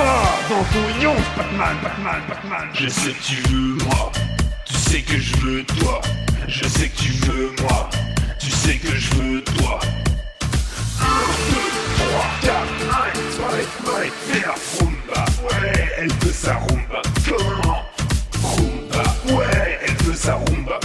Ah, dans ton yon, Batman, Batman, Batman. Je sais que tu veux moi, tu sais que je veux toi. Je sais que tu veux moi, tu sais que je veux toi. 1, 2, 3, 4, 1, 2, 3, c'est la rumba. Ouais, elle veut sa rumba. Comment? Rumba, ouais, elle veut sa rumba.